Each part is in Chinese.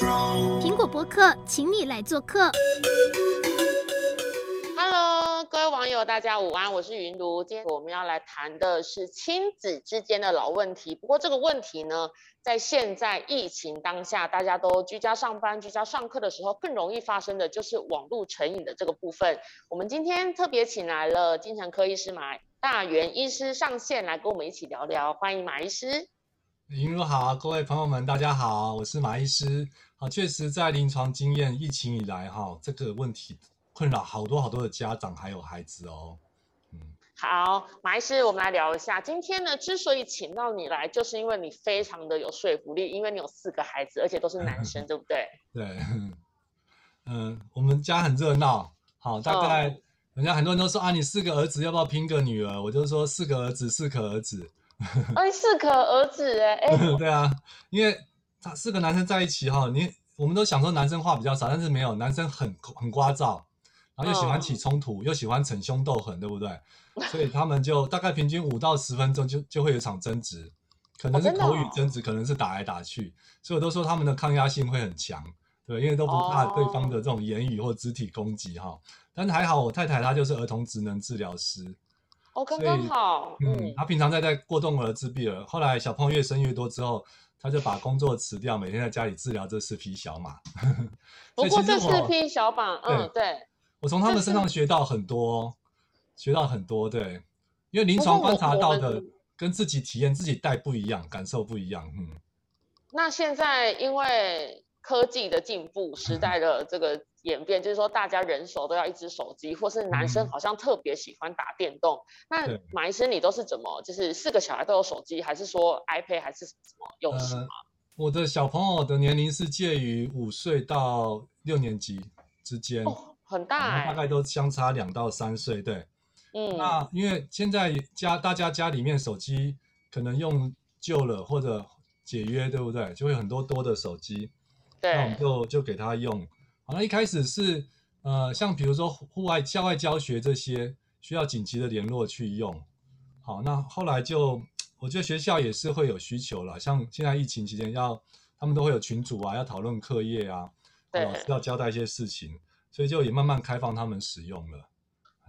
苹果播客，请你来做客。Hello，各位网友，大家午安，我是云如。今天我们要来谈的是亲子之间的老问题。不过这个问题呢，在现在疫情当下，大家都居家上班、居家上课的时候，更容易发生的就是网络成瘾的这个部分。我们今天特别请来了精神科医师马大元医师上线来跟我们一起聊聊，欢迎马医师。云如好，各位朋友们，大家好，我是马医师。好，确实在临床经验，疫情以来，哈，这个问题困扰好多好多的家长还有孩子哦。嗯，好，马医师，我们来聊一下。今天呢，之所以请到你来，就是因为你非常的有说服力，因为你有四个孩子，而且都是男生，对不对？对，嗯，我们家很热闹。好，大概、哦、人家很多人都说啊，你四个儿子要不要拼个女儿？我就说四个儿子，四个儿子。哎，适可而止哎，哎，对啊，因为他四个男生在一起哈，你我们都想说男生话比较少，但是没有，男生很很聒噪，然后又喜欢起冲突，哦、又喜欢逞凶斗狠，对不对？所以他们就大概平均五到十分钟就就会有一场争执，可能是口语争执，哦哦、可能是打来打去，所以我都说他们的抗压性会很强，对，因为都不怕对方的这种言语或肢体攻击哈。但是还好，我太太她就是儿童职能治疗师。哦，刚刚好。嗯，他平常在带过动儿自闭儿，后来小朋友越生越多之后，他就把工作辞掉，每天在家里治疗这四匹小马。不过这四匹小马，嗯，对，我从他们身上学到很多，学到很多，对，因为临床观察到的跟自己体验自己带不一样，感受不一样，嗯。那现在因为科技的进步，时代的这个。演变就是说，大家人手都要一只手机，或是男生好像特别喜欢打电动。嗯、那马医生，你都是怎么？就是四个小孩都有手机，还是说 iPad 还是什么用什么、呃？我的小朋友的年龄是介于五岁到六年级之间，哦，很大哎，大概都相差两到三岁。对，嗯，那因为现在家大家家里面手机可能用旧了或者解约，对不对？就会很多多的手机，对，那我们就就给他用。好，那一开始是，呃，像比如说户外、校外教学这些需要紧急的联络去用。好，那后来就，我觉得学校也是会有需求了，像现在疫情期间要，他们都会有群组啊，要讨论课业啊，对，老师要交代一些事情，所以就也慢慢开放他们使用了。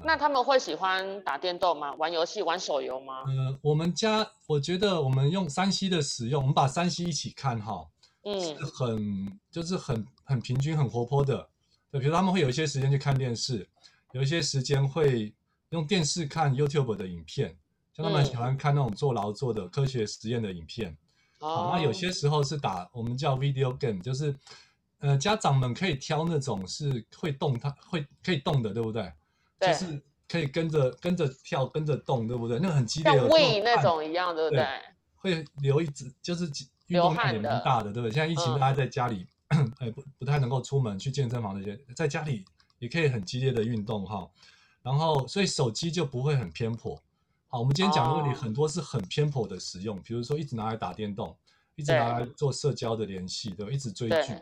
那他们会喜欢打电动吗？玩游戏、玩手游吗？呃，我们家我觉得我们用三 C 的使用，我们把三 C 一起看哈。嗯，是很就是很很平均很活泼的，对，比如他们会有一些时间去看电视，有一些时间会用电视看 YouTube 的影片，像他们喜欢看那种做劳作的科学实验的影片。哦、嗯，那有些时候是打我们叫 video game，就是呃家长们可以挑那种是会动它会可以动的，对不对？对，就是可以跟着跟着跳跟着动，对不对？那个很激烈的，像 Wii 那种一样，对不对？对，会留一只就是几。运动量也蛮大的，对不对？现在疫情，大家在家里，哎、嗯，不不太能够出门去健身房那些，在家里也可以很激烈的运动哈。然后，所以手机就不会很偏颇。好，我们今天讲的问题很多是很偏颇的使用，哦、比如说一直拿来打电动，一直拿来做社交的联系，对，对，一直追剧，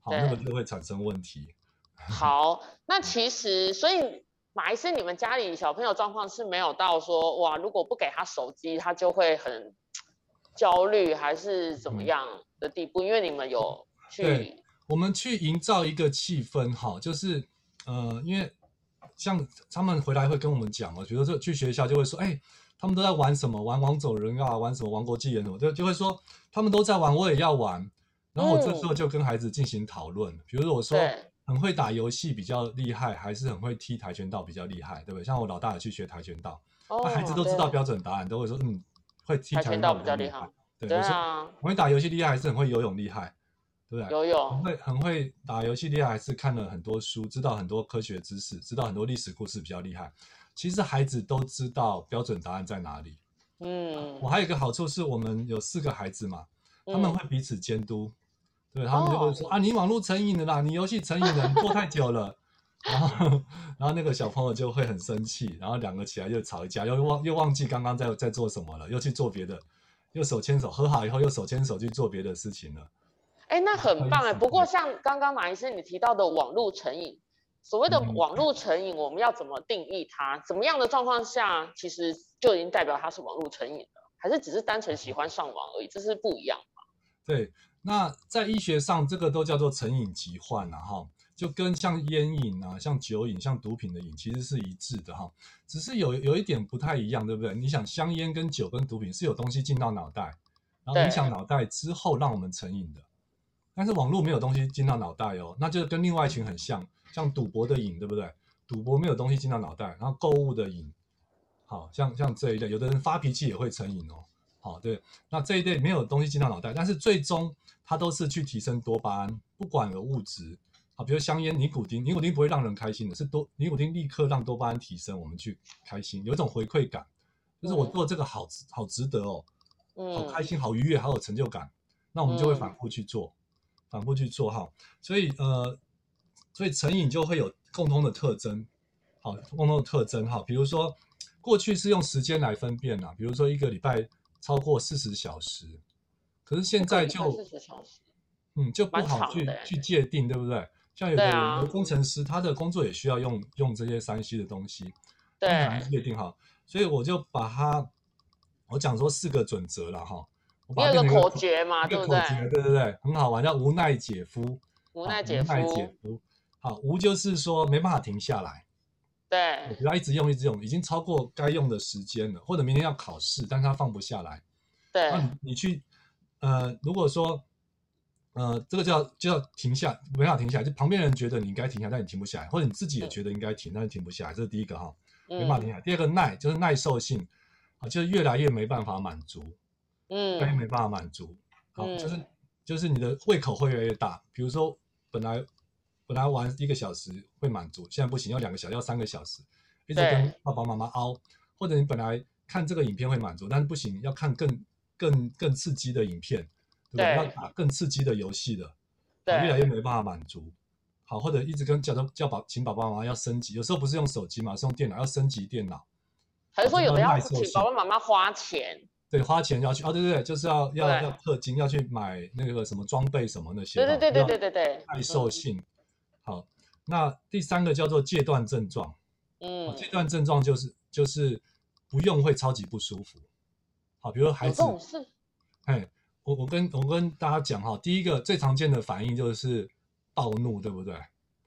好，那个就会产生问题。好，那其实，所以马医师，你们家里小朋友状况是没有到说，哇，如果不给他手机，他就会很。焦虑还是怎么样的地步？嗯、因为你们有去，对，我们去营造一个气氛，哈，就是呃，因为像他们回来会跟我们讲哦，比如说去学校就会说，哎，他们都在玩什么？玩王者荣耀啊，玩什么王国纪元什么，就就会说他们都在玩，我也要玩。然后我这时候就跟孩子进行讨论，嗯、比如说我说很会打游戏比较厉害，还是很会踢跆拳道比较厉害，对不对？像我老大也去学跆拳道，那、哦、孩子都知道标准答案，都会说嗯。会踢跆拳道比较厉害，对，对啊，很会打游戏厉害还是很会游泳厉害，对不对？游泳很会很会打游戏厉害还是看了很多书，知道很多科学知识，知道很多历史故事比较厉害。其实孩子都知道标准答案在哪里。嗯，我还有一个好处是我们有四个孩子嘛，他们会彼此监督，嗯、对他们就会说、哦、啊，你网络成瘾了啦，你游戏成瘾了，你过太久了。然后，然后那个小朋友就会很生气，然后两个起来又吵一架，又忘又忘记刚刚在在做什么了，又去做别的，又手牵手和好以后又手牵手去做别的事情了。哎，那很棒哎。不过像刚刚马医生你提到的网络成瘾，所谓的网络成瘾，我们要怎么定义它？怎么样的状况下，其实就已经代表它是网络成瘾了？还是只是单纯喜欢上网而已？这是不一样嘛？对，那在医学上，这个都叫做成瘾疾患呐，哈，就跟像烟瘾啊、像酒瘾、像毒品的瘾其实是一致的哈，只是有有一点不太一样，对不对？你想香烟跟酒跟毒品是有东西进到脑袋，然后影响脑袋之后让我们成瘾的，但是网络没有东西进到脑袋哦，那就跟另外一群很像，像赌博的瘾，对不对？赌博没有东西进到脑袋，然后购物的瘾，好像像这一类，有的人发脾气也会成瘾哦。好，对，那这一类没有东西进到脑袋，但是最终它都是去提升多巴胺，不管有物质，好，比如香烟、尼古丁，尼古丁不会让人开心的，是多尼古丁立刻让多巴胺提升，我们去开心，有一种回馈感，就是我做这个好值好值得哦，嗯，好开心、好愉悦、好有成就感，那我们就会反复去做，嗯、反复去做哈，所以呃，所以成瘾就会有共通的特征，好，共通的特征哈，比如说过去是用时间来分辨呐，比如说一个礼拜。超过四十小时，可是现在就四十小时，嗯，就不好去去界定，对不对？像有的有工程师，他的工作也需要用用这些三 C 的东西，对，难界定好。所以我就把它，我讲说四个准则了哈。你有个口诀嘛，对不对？对对对，很好玩，叫无奈姐夫。无奈姐夫。解夫。好，无就是说没办法停下来。对，不要一直用，一直用，已经超过该用的时间了，或者明天要考试，但是他放不下来。对，你去，呃，如果说，呃，这个叫就要停下，没法停下来，就旁边人觉得你应该停下，但你停不下来，或者你自己也觉得应该停，但是停不下来，这是第一个哈，没办法停下第二个耐就是耐受性，啊，就是越来越没办法满足，嗯，越来越没办法满足，好，就是就是你的胃口会越来越大，比如说本来。本来玩一个小时会满足，现在不行，要两个小时，要三个小时，一直跟爸爸妈妈凹。或者你本来看这个影片会满足，但是不行，要看更更更刺激的影片，对不对？要打更刺激的游戏的，越来越没办法满足。好，或者一直跟叫他叫爸，请爸爸妈妈要升级，有时候不是用手机嘛，是用电脑要升级电脑。还是说有的要请爸爸妈妈花钱？对，花钱要去哦，对对对，就是要要要氪金，要去买那个什么装备什么那些。对对对对对对对，耐受性。嗯好，那第三个叫做戒断症状，嗯，戒断症状就是就是不用会超级不舒服。好，比如说孩子，哎，我我跟我跟大家讲哈，第一个最常见的反应就是暴怒，对不对？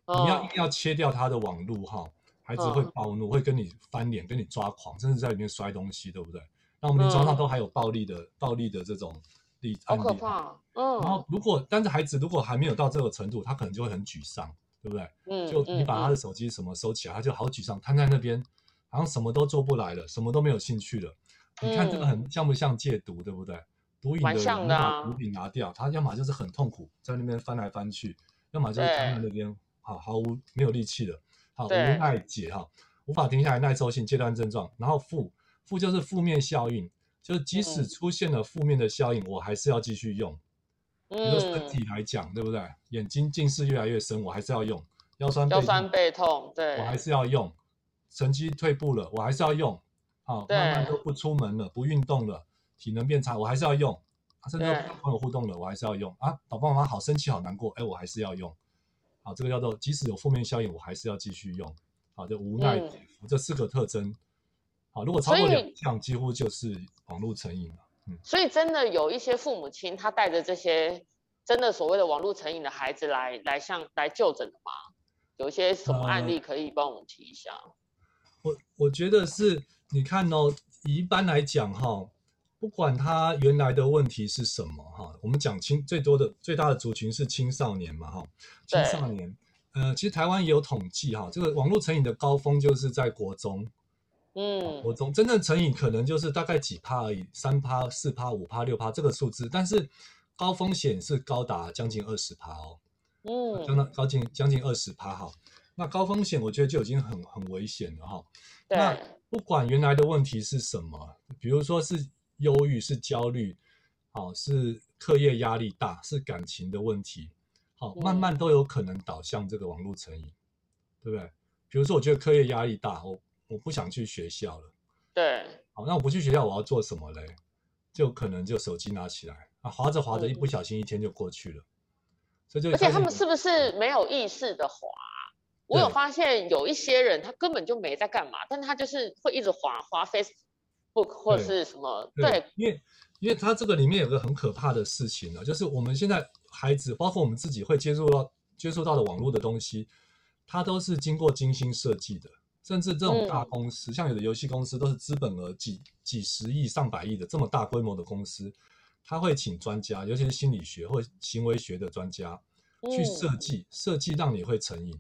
哦、你要一定要切掉他的网路哈，孩子会暴怒，哦、会跟你翻脸，跟你抓狂，甚至在里面摔东西，对不对？那我们临床上都还有暴力的、嗯、暴力的这种例案例。好可怕，嗯。然后如果但是孩子如果还没有到这个程度，他可能就会很沮丧。对不对？嗯，就你把他的手机什么收起来，嗯、他就好沮丧，瘫在那边，好像什么都做不来了，什么都没有兴趣了。嗯、你看这个很像不像戒毒？对不对？毒瘾的人把毒品拿掉，他要么就是很痛苦，在那边翻来翻去，要么就是瘫在那边，好毫无没有力气了，好无奈解哈，无法停下来，耐受性戒断症状。然后负负就是负面效应，就是即使出现了负面的效应，嗯、我还是要继续用。比如说身体来讲，对不对？眼睛近视越来越深，我还是要用。腰酸背痛，腰酸背痛，对，我还是要用。成绩退步了，我还是要用。好，慢慢都不出门了，不运动了，体能变差，我还是要用。甚至跟朋友互动了，我还是要用。啊，爸爸妈妈好生气，好难过，哎，我还是要用。好，这个叫做即使有负面效应，我还是要继续用。好，就无奈嗯这四个特征。好，如果超过两项，几乎就是网络成瘾了。嗯所以真的有一些父母亲，他带着这些真的所谓的网络成瘾的孩子来来向来就诊的吗？有一些什么案例可以帮我们提一下？呃、我我觉得是，你看哦，一般来讲哈，不管他原来的问题是什么哈，我们讲青最多的最大的族群是青少年嘛哈，青少年，呃，其实台湾也有统计哈，这个网络成瘾的高峰就是在国中。嗯，国中真正成瘾可能就是大概几趴而已，三趴、四趴、五趴、六趴这个数字，但是高风险是高达将近二十趴哦。嗯，将近高近将近二十趴哈。那高风险我觉得就已经很很危险了哈。对那不管原来的问题是什么，比如说是忧郁、是焦虑，好是课业压力大、是感情的问题，好慢慢都有可能导向这个网络成瘾，对不对？比如说我觉得课业压力大，我。我不想去学校了，对，好，那我不去学校，我要做什么嘞？就可能就手机拿起来啊，滑着滑着，一不小心一天就过去了，嗯、所以就而且他们是不是没有意识的滑？我有发现有一些人他根本就没在干嘛，但他就是会一直滑滑 Facebook 或是什么，对，因为因为它这个里面有个很可怕的事情呢，就是我们现在孩子，包括我们自己会接触到接触到的网络的东西，它都是经过精心设计的。甚至这种大公司，嗯、像有的游戏公司都是资本额几几十亿、上百亿的这么大规模的公司，他会请专家，尤其是心理学或行为学的专家去设计，嗯、设计让你会成瘾，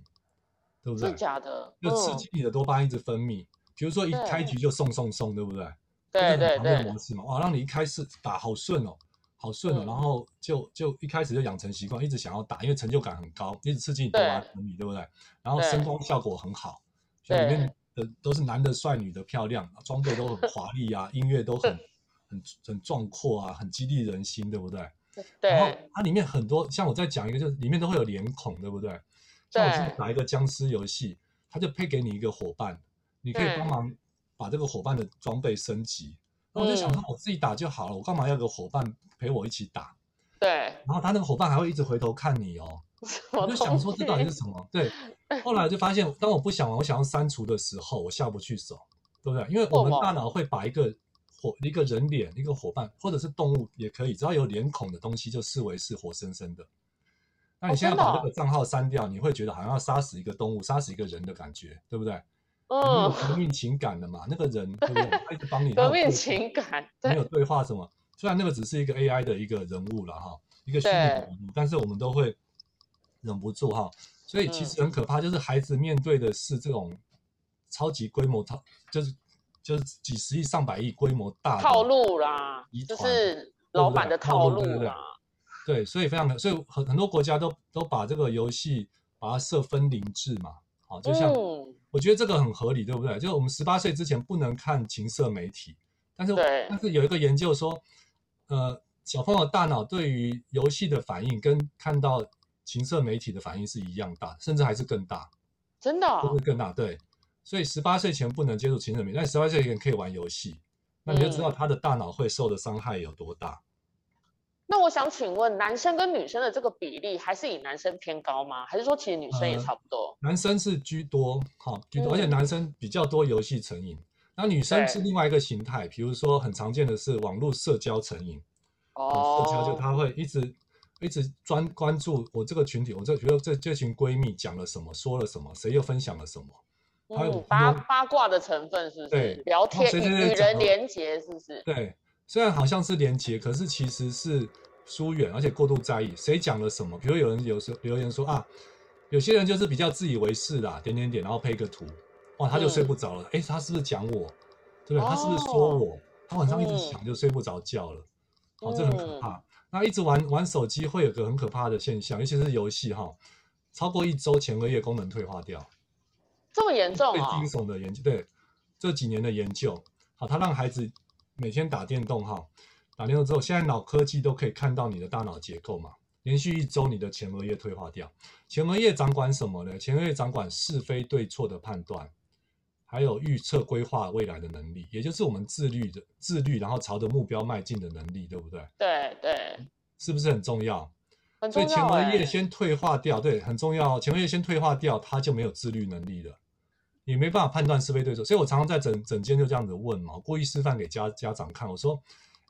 对不对？是假的，就刺激你的多巴胺一直分泌。嗯、比如说一开局就送送送，对不对？对对对。模式嘛，哇，让你一开始打好顺哦，好顺哦，嗯、然后就就一开始就养成习惯，一直想要打，因为成就感很高，一直刺激你多巴胺分泌，对不对？然后声光效果很好。里面的都是男的帅，女的漂亮，装备都很华丽啊，音乐都很 很很壮阔啊，很激励人心，对不对？对。然后它里面很多，像我再讲一个，就是里面都会有脸孔，对不对？像我是打一个僵尸游戏，他就配给你一个伙伴，你可以帮忙把这个伙伴的装备升级。然后我就想说，我自己打就好了，我干嘛要个伙伴陪我一起打？对。然后他那个伙伴还会一直回头看你哦。我就想说，这到底是什么？对，后来就发现，当我不想玩，我想要删除的时候，我下不去手，对不对？因为我们大脑会把一个伙、一个人脸、一个伙伴，或者是动物也可以，只要有脸孔的东西，就视为是活生生的。那你现在把这个账号删掉，你会觉得好像要杀死一个动物、杀死一个人的感觉，对不对？嗯，有革命情感的嘛，那个人对不对？他一直帮你革命情感，没有对话什么。虽然那个只是一个 AI 的一个人物了哈，一个虚拟人物，但是我们都会。忍不住哈，所以其实很可怕，就是孩子面对的是这种超级规模超，就是就是几十亿、上百亿规模大套路啦，就是老板的套路啦。对，所以非常的，所以很很多国家都都把这个游戏把它设分龄制嘛，好，就像我觉得这个很合理，对不对？就是我们十八岁之前不能看情色媒体，但是但是有一个研究说，呃，小朋友大脑对于游戏的反应跟看到。情色媒体的反应是一样大，甚至还是更大，真的、哦，会更大。对，所以十八岁前不能接触情色媒体，但十八岁前可以玩游戏，那你就知道他的大脑会受的伤害有多大。嗯、那我想请问，男生跟女生的这个比例还是以男生偏高吗？还是说其实女生也差不多？呃、男生是居多，好居多，嗯、而且男生比较多游戏成瘾，那女生是另外一个形态，比如说很常见的是网络社交成瘾，哦，社交就他会一直。一直专关注我这个群体，我这觉得这这群闺蜜讲了什么，说了什么，谁又分享了什么？还有八八卦的成分是不是？对，聊天与人连结是不是？对，虽然好像是连结，可是其实是疏远，而且过度在意谁讲了什么。比如有人有时候留言说啊，有些人就是比较自以为是啦，点点点，然后配个图，哇，他就睡不着了。哎，他是不是讲我？对不对？他是不是说我？他晚上一直想就睡不着觉了。哦，这很可怕。那一直玩玩手机会有个很可怕的现象，尤其是游戏哈，超过一周前额叶功能退化掉，这么严重啊？最惊悚的研究，对，这几年的研究，好，他让孩子每天打电动哈，打电动之后，现在脑科技都可以看到你的大脑结构嘛，连续一周你的前额叶退化掉，前额叶掌管什么呢？前额叶掌管是非对错的判断。还有预测规划未来的能力，也就是我们自律的自律，然后朝着目标迈进的能力，对不对？对对，是不是很重要？很重要。所以前额叶先退化掉，对，很重要。前额叶先退化掉，它就没有自律能力了，也没办法判断是非对错。所以我常常在整整间就这样子问嘛，我故意示范给家家长看，我说：“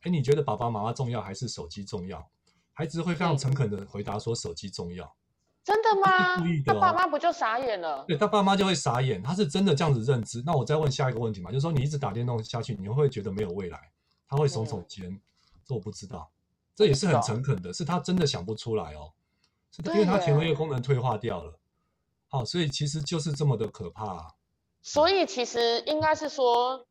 哎，你觉得爸爸妈妈重要还是手机重要？”孩子会非常诚恳的回答说：“手机重要。”真的吗？故意的哦，他爸妈不就傻眼了？对，他爸妈就会傻眼，他是真的这样子认知。那我再问下一个问题嘛，就是说你一直打电动下去，你会觉得没有未来？他会耸耸肩，嗯、说我不知道。这也是很诚恳的，是他真的想不出来哦，是因为他前额叶功能退化掉了。好、哦，所以其实就是这么的可怕啊。所以其实应该是说，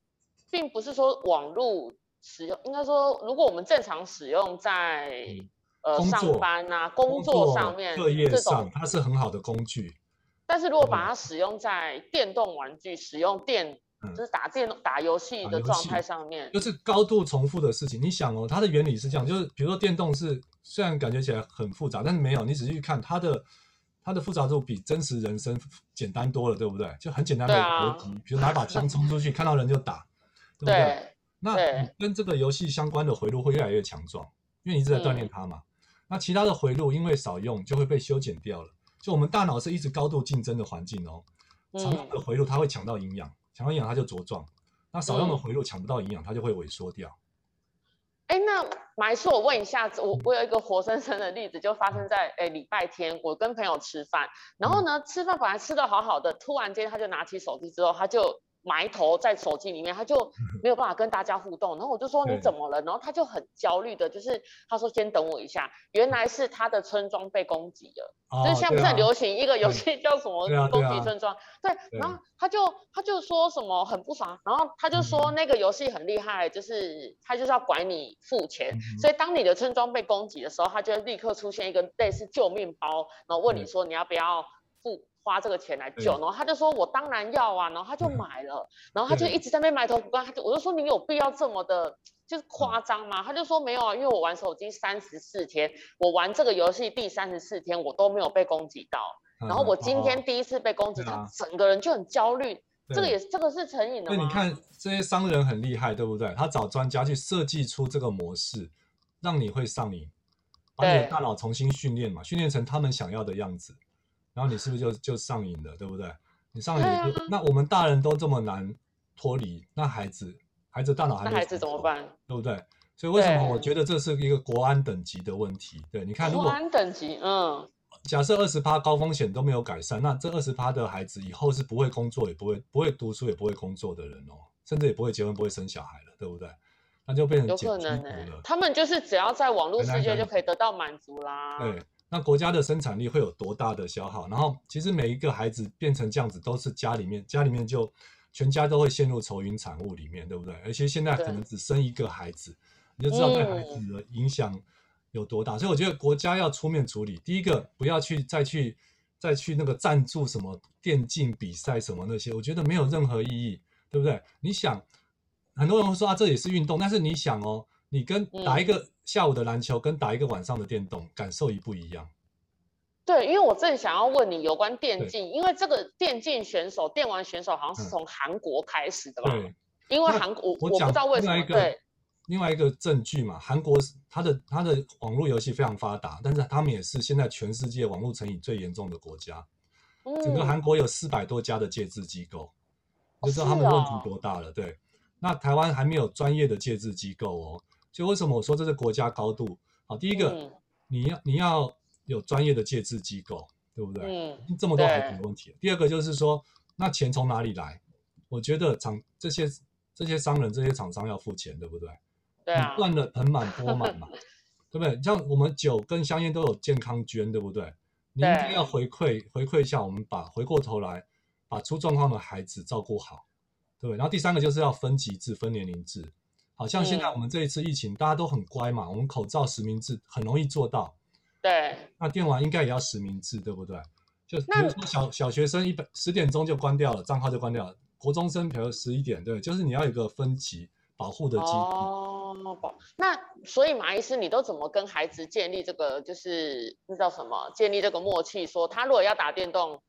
并不是说网络使用，应该说如果我们正常使用在。嗯呃，上班啊，工作上面，课业上，它是很好的工具。但是如果把它使用在电动玩具、使用电，就是打电动、打游戏的状态上面，就是高度重复的事情。你想哦，它的原理是这样，就是比如说电动是虽然感觉起来很复杂，但是没有，你仔细去看它的它的复杂度比真实人生简单多了，对不对？就很简单的逻辑，比如拿把枪冲出去，看到人就打，对不对？那跟这个游戏相关的回路会越来越强壮，因为你一直在锻炼它嘛。那其他的回路因为少用就会被修剪掉了。就我们大脑是一直高度竞争的环境哦，常用的回路它会抢到营养，抢到营养它就茁壮。那少用的回路抢不到营养，它就会萎缩掉。哎，那埋是，我问一下，我我有一个活生生的例子，就发生在哎礼拜天，我跟朋友吃饭，然后呢，吃饭本来吃的好好的，突然间他就拿起手机之后，他就。埋头在手机里面，他就没有办法跟大家互动。然后我就说你怎么了？然后他就很焦虑的，就是他说先等我一下。原来是他的村庄被攻击了，哦、就是现在不是很流行一个游戏叫什么攻击村庄？对，啊啊、对，然后他就他就说什么很不爽，然后他就说那个游戏很厉害，就是他就是要管你付钱，嗯、所以当你的村庄被攻击的时候，他就会立刻出现一个类似救命包，然后问你说你要不要付。花这个钱来救，然后他就说：“我当然要啊。”然后他就买了，然后他就一直在那边埋头苦干。他就我就说：“你有必要这么的，就是夸张吗？”他就说：“没有啊，因为我玩手机三十四天，我玩这个游戏第三十四天，我都没有被攻击到。然后我今天第一次被攻击，他整个人就很焦虑。这个也是这个是成瘾的吗？那你看这些商人很厉害，对不对？他找专家去设计出这个模式，让你会上瘾，把你的大脑重新训练嘛，训练成他们想要的样子。”然后你是不是就就上瘾了，对不对？你上瘾就，那我们大人都这么难脱离，那孩子，孩子大脑还没，那孩子怎么办？对不对？所以为什么我觉得这是一个国安等级的问题？对，你看，如果国安等级，嗯，假设二十趴高风险都没有改善，那这二十趴的孩子以后是不会工作，也不会不会读书，也不会工作的人哦，甚至也不会结婚，不会生小孩了，对不对？那就变成有可能了。他们就是只要在网络世界就可以得到满足啦。对。那国家的生产力会有多大的消耗？然后其实每一个孩子变成这样子，都是家里面家里面就全家都会陷入愁云惨雾里面，对不对？而且现在可能只生一个孩子，你就知道对孩子的影响有多大。嗯、所以我觉得国家要出面处理。第一个，不要去再去再去那个赞助什么电竞比赛什么那些，我觉得没有任何意义，对不对？你想，很多人会说啊，这也是运动，但是你想哦。你跟打一个下午的篮球，跟打一个晚上的电动，感受一不一样？对，因为我正想要问你有关电竞，因为这个电竞选手、电玩选手好像是从韩国开始的吧？对，因为韩国我我不知道为什么。对，另外一个证据嘛，韩国它的它的网络游戏非常发达，但是他们也是现在全世界网络成瘾最严重的国家。整个韩国有四百多家的戒治机构，就知道他们问题多大了。对，那台湾还没有专业的戒治机构哦。就为什么我说这是国家高度？好，第一个，嗯、你要你要有专业的戒治机构，对不对？嗯，这么多孩子的问题。第二个就是说，那钱从哪里来？我觉得厂这些这些商人这些厂商要付钱，对不对？对啊。赚的盆满钵满嘛，对不对？像我们酒跟香烟都有健康捐，对不对？你一定要回馈回馈一下，我们把回过头来把出状况的孩子照顾好，对不对？然后第三个就是要分级制、分年龄制。好像现在我们这一次疫情，嗯、大家都很乖嘛，我们口罩实名制很容易做到。对。那电玩应该也要实名制，对不对？就比如说小小学生一百十点钟就关掉了，账号就关掉了。国中生比如十一点，对，就是你要有一个分级保护的机制。哦，那所以马医师，你都怎么跟孩子建立这个，就是那叫什么？建立这个默契，说他如果要打电动，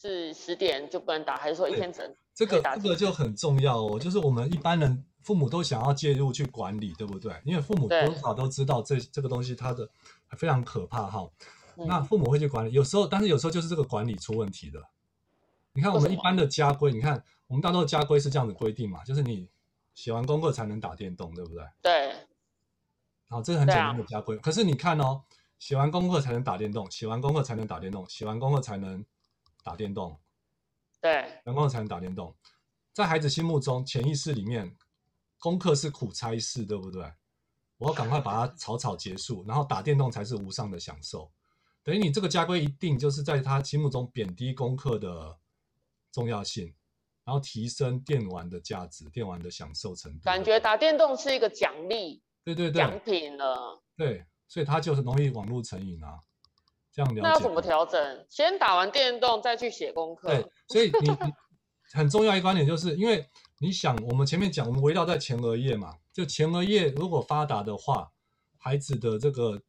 是十点就不能打，还是说一天整？这个这个就很重要哦，就是我们一般人。父母都想要介入去管理，对不对？因为父母多少都知道这对这个东西它的非常可怕哈。嗯、那父母会去管理，有时候，但是有时候就是这个管理出问题的。你看我们一般的家规，你看我们大多的家规是这样子规定嘛，就是你写完功课才能打电动，对不对？对。好，这是很简单的家规。啊、可是你看哦，写完功课才能打电动，写完功课才能打电动，写完功课才能打电动。对。写完功课才能打电动，在孩子心目中潜意识里面。功课是苦差事，对不对？我要赶快把它草草结束，然后打电动才是无上的享受。等于你这个家规一定就是在他心目中贬低功课的重要性，然后提升电玩的价值、电玩的享受程度。感觉打电动是一个奖励，对对对，奖品了。对，所以他就是容易网络成瘾啊。这样了解。那要怎么调整？先打完电动再去写功课。对，所以你很重要一个观点就是因为。你想，我们前面讲，我们围绕在前额叶嘛，就前额叶如果发达的话，孩子的这个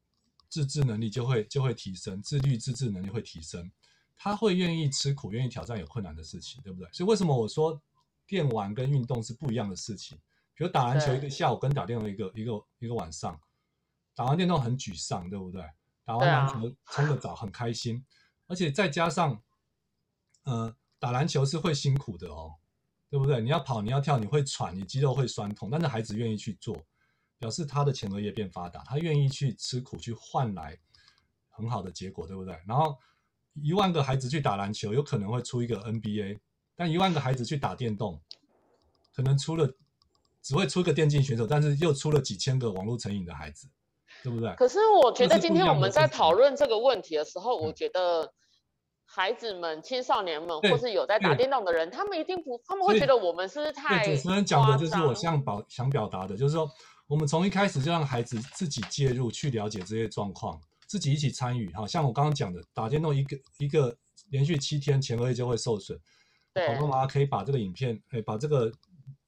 自制能力就会就会提升，自律自制能力会提升，他会愿意吃苦，愿意挑战有困难的事情，对不对？所以为什么我说电玩跟运动是不一样的事情？比如打篮球一个下午，跟打电动一个一个一个晚上，打完电动很沮丧，对不对？打完篮球冲个澡很开心，而且再加上，呃，打篮球是会辛苦的哦。对不对？你要跑，你要跳，你会喘，你肌肉会酸痛，但是孩子愿意去做，表示他的前额叶变发达，他愿意去吃苦去换来很好的结果，对不对？然后一万个孩子去打篮球，有可能会出一个 NBA，但一万个孩子去打电动，可能出了只会出一个电竞选手，但是又出了几千个网络成瘾的孩子，对不对？可是我觉得今天我们在讨论这个问题的时候，我觉得。孩子们、青少年们，或是有在打电动的人，他们一定不，他们会觉得我们是不是太……对，主持人讲的就是我想表想表达的，就是说，我们从一开始就让孩子自己介入，去了解这些状况，自己一起参与。哈，像我刚刚讲的，打电动一个一个连续七天，前额叶就会受损。对，爸爸妈妈可以把这个影片，哎，把这个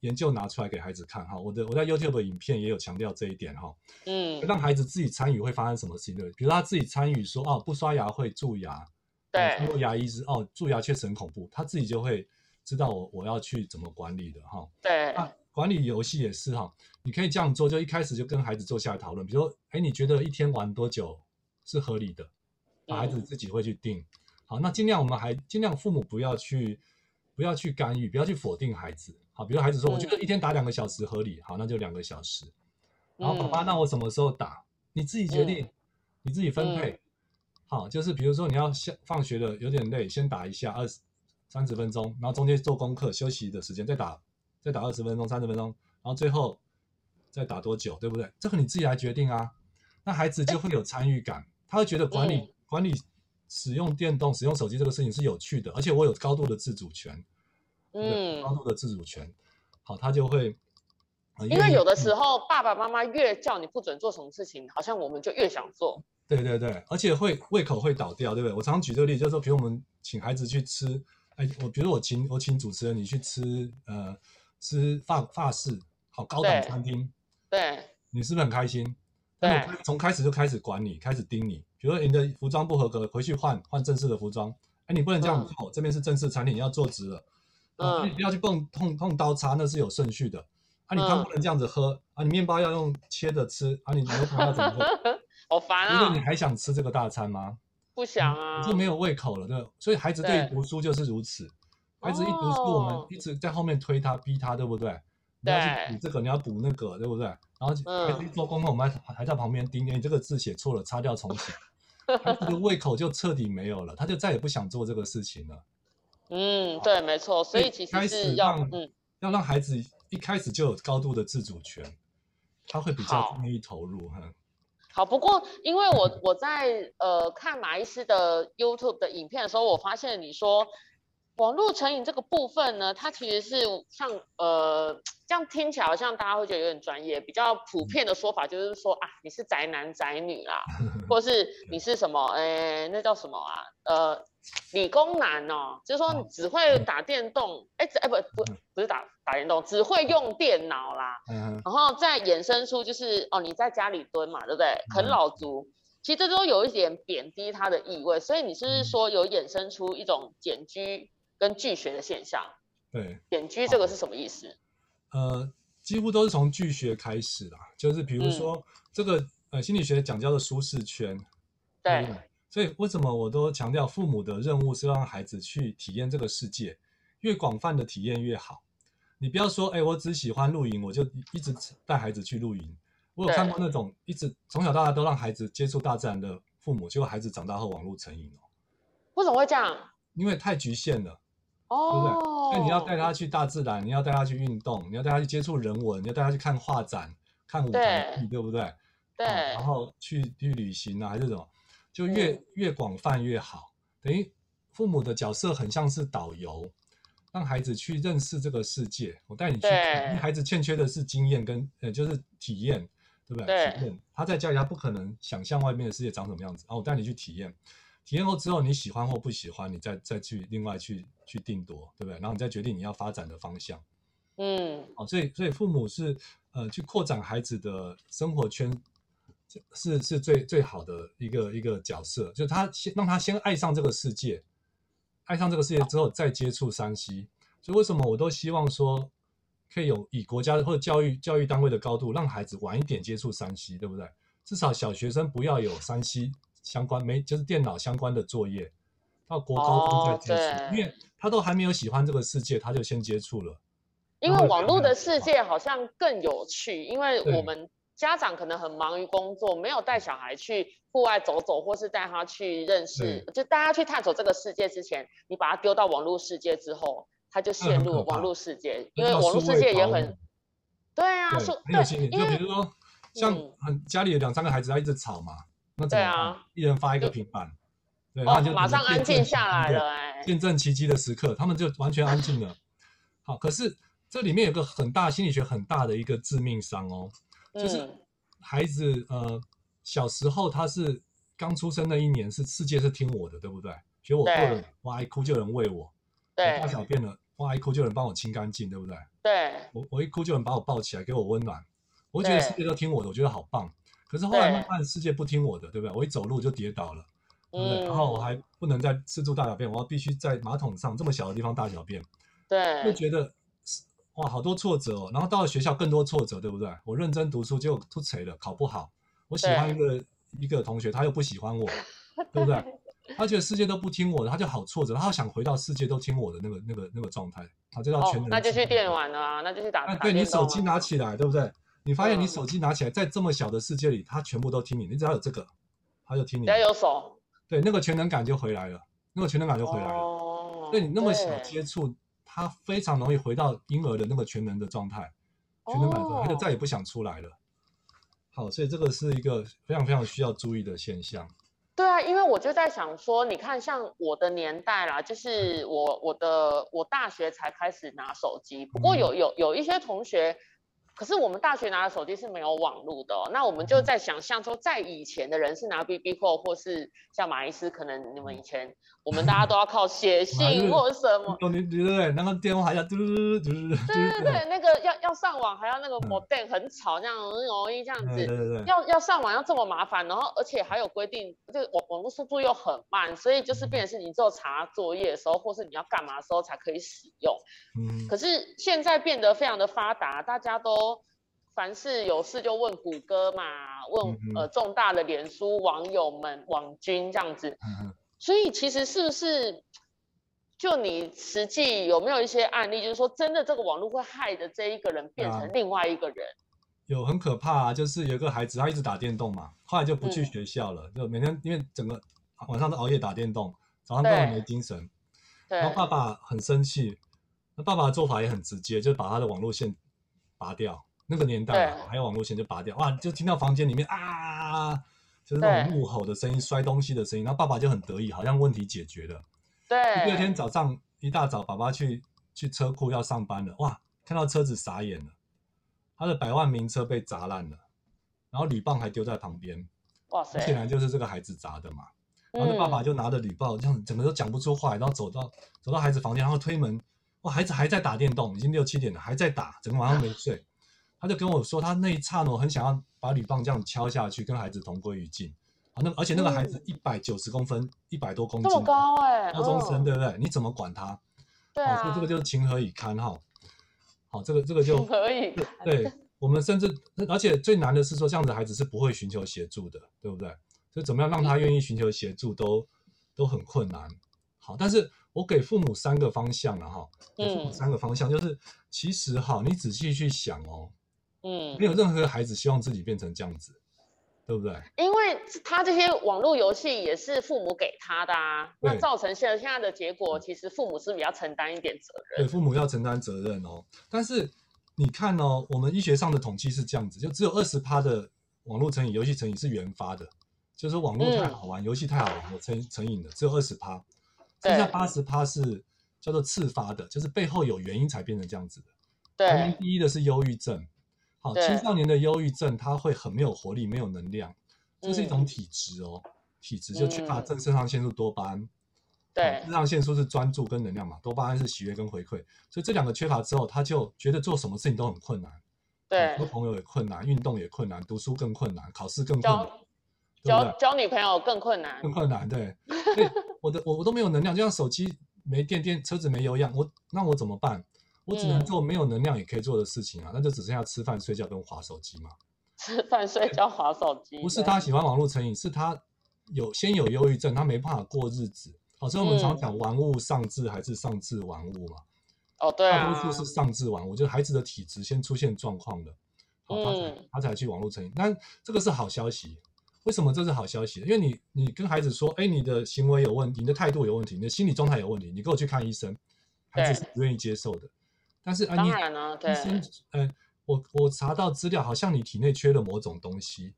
研究拿出来给孩子看。哈，我的我在 YouTube 的影片也有强调这一点。哈，嗯，让孩子自己参与会发生什么事情？对，比如他自己参与说，哦，不刷牙会蛀牙。对，通过牙医是哦，蛀牙确实很恐怖，他自己就会知道我我要去怎么管理的哈。对，那管理游戏也是哈，你可以这样做，就一开始就跟孩子坐下来讨论，比如说，哎，你觉得一天玩多久是合理的？把孩子自己会去定。嗯、好，那尽量我们还尽量父母不要去不要去干预，不要去否定孩子。好，比如孩子说，我觉得一天打两个小时合理，好，那就两个小时。然后爸爸，那我什么时候打？你自己决定，嗯、你自己分配。嗯好，就是比如说你要下放学了，有点累，先打一下二十三十分钟，然后中间做功课休息的时间再打，再打二十分钟、三十分钟，然后最后再打多久，对不对？这个你自己来决定啊。那孩子就会有参与感，他会觉得管理、嗯、管理使用电动、使用手机这个事情是有趣的，而且我有高度的自主权，嗯，高度的自主权。好，他就会，呃、因为有的时候爸爸妈妈越叫你不准做什么事情，好像我们就越想做。对对对，而且会胃口会倒掉，对不对？我常常举这个例子，就是说，比如我们请孩子去吃，哎，我比如我请我请主持人你去吃，呃，吃法法式好高档餐厅，对，对你是不是很开心？对，从开始就开始管你，开始盯你，比如说你的服装不合格，回去换换正式的服装。哎，你不能这样做，嗯、这边是正式餐厅，你要坐直了，嗯，啊、你不要去碰碰碰刀叉，那是有顺序的。啊，你汤不能这样子喝，啊，你面包要用切的吃，啊，你牛排要怎么喝？好烦啊！如果你还想吃这个大餐吗？不想啊，就没有胃口了，对。所以孩子对于读书就是如此，孩子一读书，我们一直在后面推他、逼他，对不对？你要去补这个，你要补那个，对不对？然后孩子做功课，我们还还在旁边盯，你这个字写错了，擦掉重写。孩子的胃口就彻底没有了，他就再也不想做这个事情了。嗯，对，没错。所以其实是要嗯，要让孩子一开始就有高度的自主权，他会比较愿意投入哈。好，不过因为我我在呃看马医师的 YouTube 的影片的时候，我发现你说网络成瘾这个部分呢，它其实是像呃这样听起来好像大家会觉得有点专业，比较普遍的说法就是说啊，你是宅男宅女啦，或是你是什么诶那叫什么啊呃。理工男哦，就是说你只会打电动，哎，哎不不不是打打电动，只会用电脑啦。嗯。然后再衍生出就是哦，你在家里蹲嘛，对不对？啃老族，其实这都有一点贬低他的意味。所以你是不是说有衍生出一种茧居跟拒学的现象？对，茧居这个是什么意思？呃，几乎都是从拒学开始啦，就是比如说、嗯、这个呃心理学讲叫做舒适圈。对。所以为什么我都强调父母的任务是让孩子去体验这个世界，越广泛的体验越好。你不要说，哎，我只喜欢露营，我就一直带孩子去露营。我有看过那种一直从小到大都让孩子接触大自然的父母，结果孩子长大后网络成瘾哦。为什么会这样？因为太局限了，哦，对不对？那你要带他去大自然，你要带他去运动，你要带他去接触人文，你要带他去看画展、看舞台剧，对不对？对。然后去去旅行啊，还是什么？就越、嗯、越广泛越好，等于父母的角色很像是导游，让孩子去认识这个世界。我带你去，因为孩子欠缺的是经验跟呃，就是体验，对不对？对。体验，他在家里他不可能想象外面的世界长什么样子。然后我带你去体验，体验后之后你喜欢或不喜欢，你再再去另外去去定夺，对不对？然后你再决定你要发展的方向。嗯。哦，所以所以父母是呃去扩展孩子的生活圈。是是最最好的一个一个角色，就是他先让他先爱上这个世界，爱上这个世界之后再接触山西。所以为什么我都希望说，可以有以国家或者教育教育单位的高度，让孩子晚一点接触山西对不对？至少小学生不要有山西相关没就是电脑相关的作业，到国高中再接触，因为他都还没有喜欢这个世界，他就先接触了。因为网络的世界好像更有趣，因为我们。家长可能很忙于工作，没有带小孩去户外走走，或是带他去认识，就大家去探索这个世界之前，你把他丢到网络世界之后，他就陷入了网络世界，因为网络世界也很，对啊，说对，就比如说像很家里有两三个孩子，他一直吵嘛，那对啊？一人发一个平板，对，然后就马上安静下来了，哎，见证奇迹的时刻，他们就完全安静了。好，可是这里面有个很大心理学很大的一个致命伤哦。就是孩子，呃，小时候他是刚出生那一年，是世界是听我的，对不对？觉得我饿了，哇一哭就有人喂我；我大小便了，哇一哭就有人帮我清干净，对不对？对。我我一哭就有人把我抱起来，给我温暖。我觉得世界都听我的，我觉得好棒。可是后来慢慢世界不听我的，对不对？我一走路就跌倒了，对不对？然后我还不能再四处大小便，我要必须在马桶上这么小的地方大小便。对。就觉得。哇，好多挫折哦，然后到了学校更多挫折，对不对？我认真读书，结果突锤了，考不好。我喜欢一个一个同学，他又不喜欢我，对不对？他觉得世界都不听我的，他就好挫折，他想回到世界都听我的那个那个那个状态。他就叫全能。那就去电玩了啊，那就去打。对，你手机拿起来，对不对？你发现你手机拿起来，在这么小的世界里，他全部都听你。你只要有这个，他就听你。只要有手。对，那个全能感就回来了，那个全能感就回来了。哦。对你那么小接触。他非常容易回到婴儿的那个全能的状态，全能满足，他就再也不想出来了。好，所以这个是一个非常非常需要注意的现象。对啊，因为我就在想说，你看，像我的年代啦，就是我我的我大学才开始拿手机，不过有有有一些同学。可是我们大学拿的手机是没有网络的，哦，那我们就在想象说，在以前的人是拿 BB Call，或是像马医师，可能你们以前，我们大家都要靠写信或什么。对对对，那个电话还要嘟嘟嘟。对对对，那个要要上网还要那个 modem 很吵，这样很容易这样子。对对对。要要上网要这么麻烦，然后而且还有规定，这个网网络速度又很慢，所以就是变成是你只有查作业的时候，或是你要干嘛的时候才可以使用。嗯。可是现在变得非常的发达，大家都。凡事有事就问谷歌嘛，问、呃重大的脸书网友们网军这样子，嗯、哼所以其实是不是就你实际有没有一些案例，就是说真的这个网络会害的这一个人变成另外一个人？啊、有很可怕啊，就是有个孩子他一直打电动嘛，后来就不去学校了，嗯、就每天因为整个晚上都熬夜打电动，早上都很没精神，对。然后爸爸很生气，那爸爸的做法也很直接，就是把他的网络线拔掉。那个年代、啊、还有网络线就拔掉，哇，就听到房间里面啊，就是那种怒吼的声音、摔东西的声音，然后爸爸就很得意，好像问题解决了。对。第二天早上一大早，爸爸去去车库要上班了，哇，看到车子傻眼了，他的百万名车被砸烂了，然后铝棒还丢在旁边，哇塞，显然就是这个孩子砸的嘛。然后那爸爸就拿着铝棒，这样整个都讲不出话，然后走到走到孩子房间，然后推门，哇，孩子还在打电动，已经六七点了，还在打，整个晚上没睡。他就跟我说，他那一刹那我很想要把铝棒这样敲下去，跟孩子同归于尽。啊，那而且那个孩子一百九十公分，一百、嗯、多公斤，这么高哎、欸，高中生对不对？你怎么管他？对啊，所以这个就是情何以堪哈。好，这个这个就情何以堪。对，我们甚至而且最难的是说，这样的孩子是不会寻求协助的，对不对？所以怎么样让他愿意寻求协助都、嗯、都很困难。好，但是我给父母三个方向了哈，给父母三个方向、嗯、就是，其实哈，你仔细去想哦。嗯，没有任何孩子希望自己变成这样子，对不对？因为他这些网络游戏也是父母给他的啊，那造成现在现在的结果，其实父母是比较承担一点责任？对，父母要承担责任哦。但是你看哦，我们医学上的统计是这样子，就只有二十趴的网络成瘾、游戏成瘾是原发的，就是网络太好玩、嗯、游戏太好玩，我成成瘾的，只有二十趴，剩下八十趴是叫做次发的，就是背后有原因才变成这样子的。对，排名第一的是忧郁症。好，青少年的忧郁症，他会很没有活力，没有能量，这是一种体质哦。嗯、体质就缺乏正肾上腺素、多巴胺。对，肾上腺素是专注跟能量嘛，多巴胺是喜悦跟回馈，所以这两个缺乏之后，他就觉得做什么事情都很困难。对，交朋友也困难，运动也困难，读书更困难，考试更困难，交交交女朋友更困难，更困难。对，我的我我都没有能量，就像手机没电电，车子没油一样，我那我怎么办？我只能做没有能量也可以做的事情啊，嗯、那就只剩下吃饭、睡觉跟划手机嘛。吃饭、睡觉、划手机。不是他喜欢网络成瘾，是他有先有忧郁症，他没办法过日子。好，所以我们常讲玩物丧志还是丧志玩物嘛。哦，对啊。大多数是丧志玩物，就是孩子的体质先出现状况的。好，他才他才去网络成瘾。但这个是好消息，为什么这是好消息？因为你你跟孩子说，哎，你的行为有问题，你的态度有问题，你的心理状态有问题，你给我去看医生，孩子是不愿意接受的。但是啊，你医生，呃，我我查到资料，好像你体内缺了某种东西，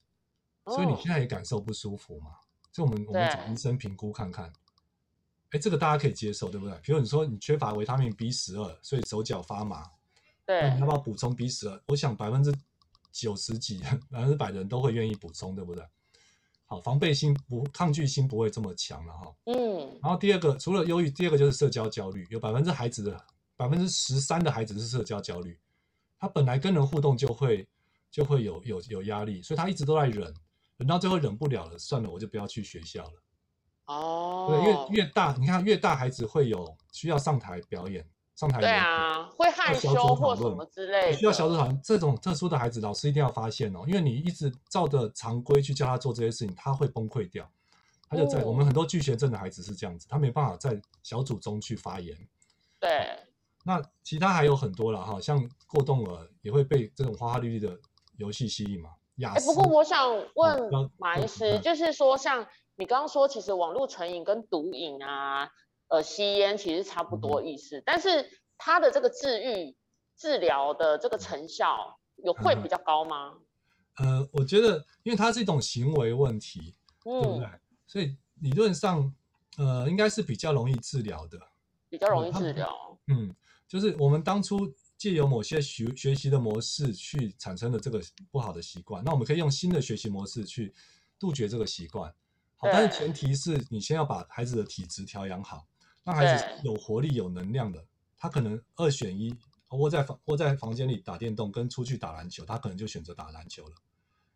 所以你现在也感受不舒服嘛？所以我们我们找医生评估看看。哎，这个大家可以接受，对不对？比如你说你缺乏维他命 B 十二，所以手脚发麻，对，那你要不要补充 B 十二？我想百分之九十几、百分之百的人都会愿意补充，对不对？好，防备心不抗拒心不会这么强了哈。嗯。然后第二个，除了忧郁，第二个就是社交焦虑，有百分之孩子的百分之十三的孩子是社交焦虑，他本来跟人互动就会就会有有有压力，所以他一直都在忍，忍到最后忍不了了，算了，我就不要去学校了。哦，对，越越大，你看越大孩子会有需要上台表演，上台对啊，会害羞或什么之类的，需要小组讨论。这种特殊的孩子，老师一定要发现哦，因为你一直照着常规去教他做这些事情，他会崩溃掉。他就在、嗯、我们很多巨蟹症的孩子是这样子，他没办法在小组中去发言。对，那其他还有很多了哈，像过动儿也会被这种花花绿绿的游戏吸引嘛。哎，不过我想问马医师，就是说像。你刚刚说，其实网络成瘾跟毒瘾啊，呃，吸烟其实差不多意思，嗯、但是它的这个治愈、治疗的这个成效有会比较高吗？呃，我觉得，因为它是一种行为问题，嗯、对不对？所以理论上，呃，应该是比较容易治疗的，比较容易治疗。嗯，就是我们当初借由某些学学习的模式去产生的这个不好的习惯，那我们可以用新的学习模式去杜绝这个习惯。好，但是前提是你先要把孩子的体质调养好，让孩子有活力、有能量的。他可能二选一，窝在房窝在房间里打电动跟出去打篮球，他可能就选择打篮球了。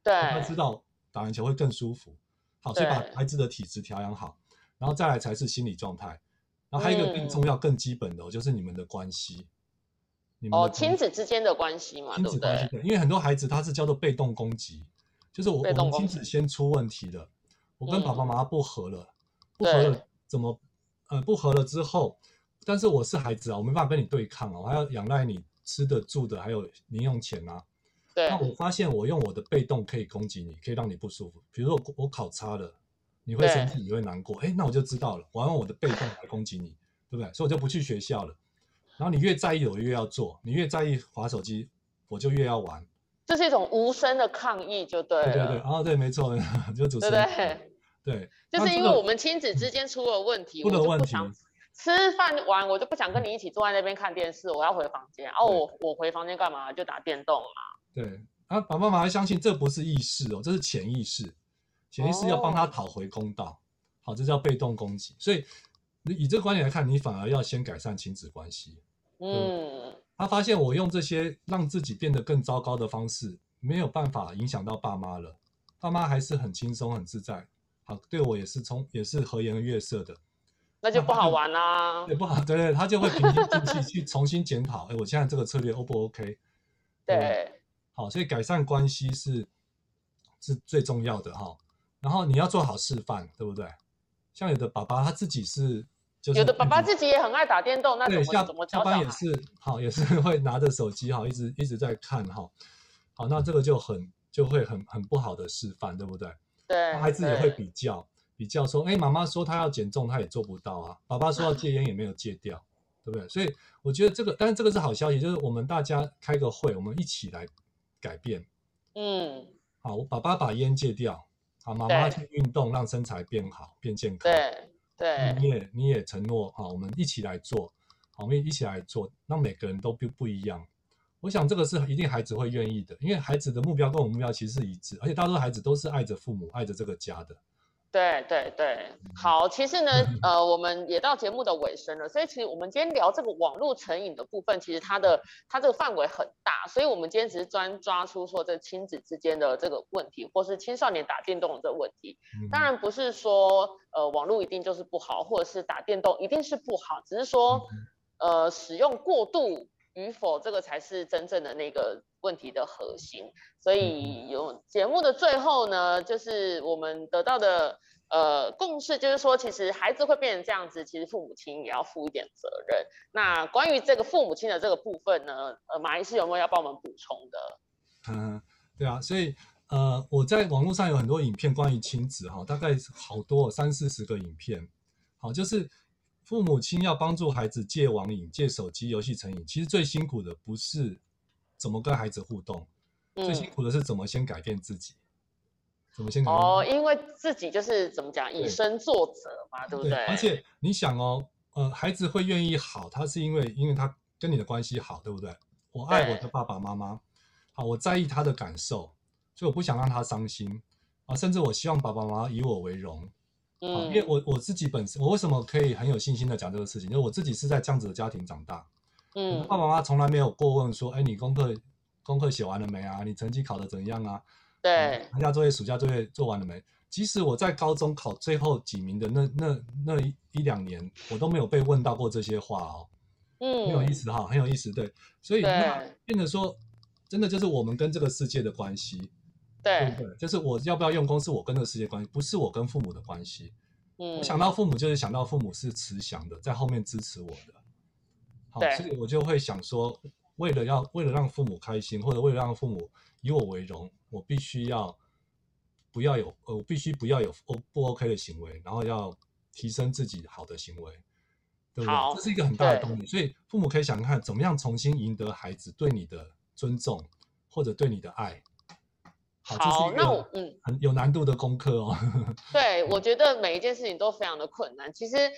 对，他知道打篮球会更舒服。好，所以把孩子的体质调养好，然后再来才是心理状态。然后还有一个更重要、更基本的，就是你们的关系。你们哦，亲子之间的关系嘛，亲子关系，对，因为很多孩子他是叫做被动攻击，就是我我们亲子先出问题的。我跟爸爸妈妈不和了，嗯、不和了怎么？呃，不和了之后，但是我是孩子啊，我没办法跟你对抗啊，我还要仰赖你吃的住的，还有零用钱啊。对。那我发现我用我的被动可以攻击你，可以让你不舒服。比如说我考差了，你会生气，你会难过。哎，那我就知道了，我要用我的被动来攻击你，对不对？所以我就不去学校了。然后你越在意，我越要做；你越在意滑手机，我就越要玩。这是一种无声的抗议，就对了。对对对，哦，对，没错，就主持人。对对。对，就是因为我们亲子之间出了问题，出了问题，吃饭完，我就不想跟你一起坐在那边看电视，我要回房间。哦，我我回房间干嘛？就打电动嘛。对，啊，爸爸妈妈相信这不是意识哦，这是潜意识，潜意识要帮他讨回公道。好，这叫被动攻击。所以，以这个观点来看，你反而要先改善亲子关系。嗯，他发现我用这些让自己变得更糟糕的方式，没有办法影响到爸妈了，爸妈还是很轻松很自在。好对我也是从也是和颜悦色的，那就不好玩啦。对，不好，对对，他就会平心静气去重新检讨，哎，我现在这个策略 O 不 OK？对，对，好，所以改善关系是是最重要的哈。然后你要做好示范，对不对？像有的爸爸他自己是，就是有的爸爸自己也很爱打电动，那对，下怎么下班也是好，也是 会拿着手机哈，一直一直在看哈。好，那这个就很就会很很不好的示范，对不对？对，孩子也会比较比较说，哎，妈妈说她要减重，她也做不到啊。爸爸说要戒烟，也没有戒掉，对不对？所以我觉得这个，但是这个是好消息，就是我们大家开个会，我们一起来改变。嗯，好，我爸爸把烟戒掉，好，妈妈去运动，让身材变好，变健康。对对，你也你也承诺，啊，我们一起来做，好，我们一起来做，让每个人都不不一样。我想这个是一定孩子会愿意的，因为孩子的目标跟我们目标其实是一致，而且大多数孩子都是爱着父母、爱着这个家的。对对对，好，其实呢，呃，我们也到节目的尾声了，所以其实我们今天聊这个网络成瘾的部分，其实它的它这个范围很大，所以我们今天只是专抓出说这亲子之间的这个问题，或是青少年打电动的这个问题。当然不是说呃网络一定就是不好，或者是打电动一定是不好，只是说呃使用过度。与否，这个才是真正的那个问题的核心。所以有节目的最后呢，就是我们得到的呃共识，就是说，其实孩子会变成这样子，其实父母亲也要负一点责任。那关于这个父母亲的这个部分呢，呃，马医师有没有要帮我们补充的？嗯，对啊，所以呃，我在网络上有很多影片关于亲子哈，大概好多三四十个影片，好，就是父母亲要帮助孩子戒网瘾、戒手机游戏成瘾，其实最辛苦的不是怎么跟孩子互动，嗯、最辛苦的是怎么先改变自己，怎么先改变哦，因为自己就是怎么讲以身作则嘛，对，对不对？对，而且你想哦，呃，孩子会愿意好，他是因为因为他跟你的关系好，对不对？我爱我的爸爸妈妈。好我在意他的感受，所以我不想让他伤心啊，甚至我希望爸爸妈妈以我为荣，嗯，因为我我自己本身，我为什么可以很有信心的讲这个事情？因为我自己是在这样子的家庭长大，嗯，爸爸妈妈从来没有过问说，哎，你功课功课写完了没啊？你成绩考得怎样啊？对，寒假作业、暑假作业做完了没？即使我在高中考最后几名的那那那一一两年，我都没有被问到过这些话哦，嗯，很有意思哈，很有意思，对，所以那变得说。真的就是我们跟这个世界的关系，对，对，就是我要不要用功是我跟这个世界关系，不是我跟父母的关系。嗯，我想到父母就是想到父母是慈祥的，在后面支持我的，好，所以我就会想说，为了要为了让父母开心，或者为了让父母以我为荣，我必须要不要有呃，我必须不要有不 OK 的行为，然后要提升自己好的行为，对不对？这是一个很大的动力。所以父母可以想看怎么样重新赢得孩子对你的。尊重或者对你的爱，好，那我嗯，很有难度的功课哦。对，我觉得每一件事情都非常的困难。其实，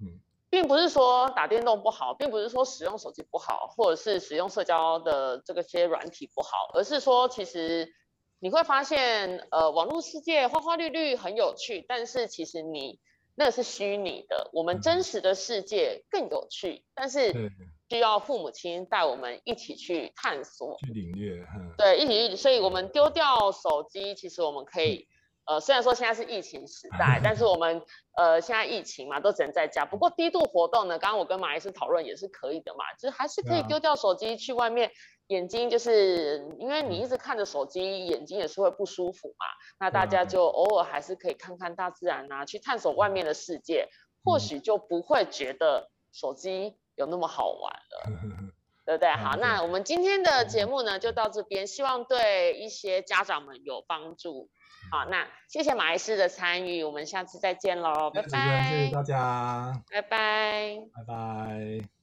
嗯，并不是说打电动不好，并不是说使用手机不好，或者是使用社交的这个些软体不好，而是说，其实你会发现，呃，网络世界花花绿绿很有趣，但是其实你那是虚拟的，我们真实的世界更有趣，嗯、但是。需要父母亲带我们一起去探索，去领略，嗯、对，一起。所以，我们丢掉手机，其实我们可以，嗯、呃，虽然说现在是疫情时代，但是我们，呃，现在疫情嘛，都只能在家。不过低度活动呢，刚刚我跟马医师讨论也是可以的嘛，就是还是可以丢掉手机去外面，眼睛就是因为你一直看着手机，眼睛也是会不舒服嘛。那大家就偶尔还是可以看看大自然啊，去探索外面的世界，或许就不会觉得手机。有那么好玩了，对不对？好，那我们今天的节目呢，就到这边，希望对一些家长们有帮助。好，那谢谢马医师的参与，我们下次再见喽，拜拜。谢谢大家，拜拜，拜拜。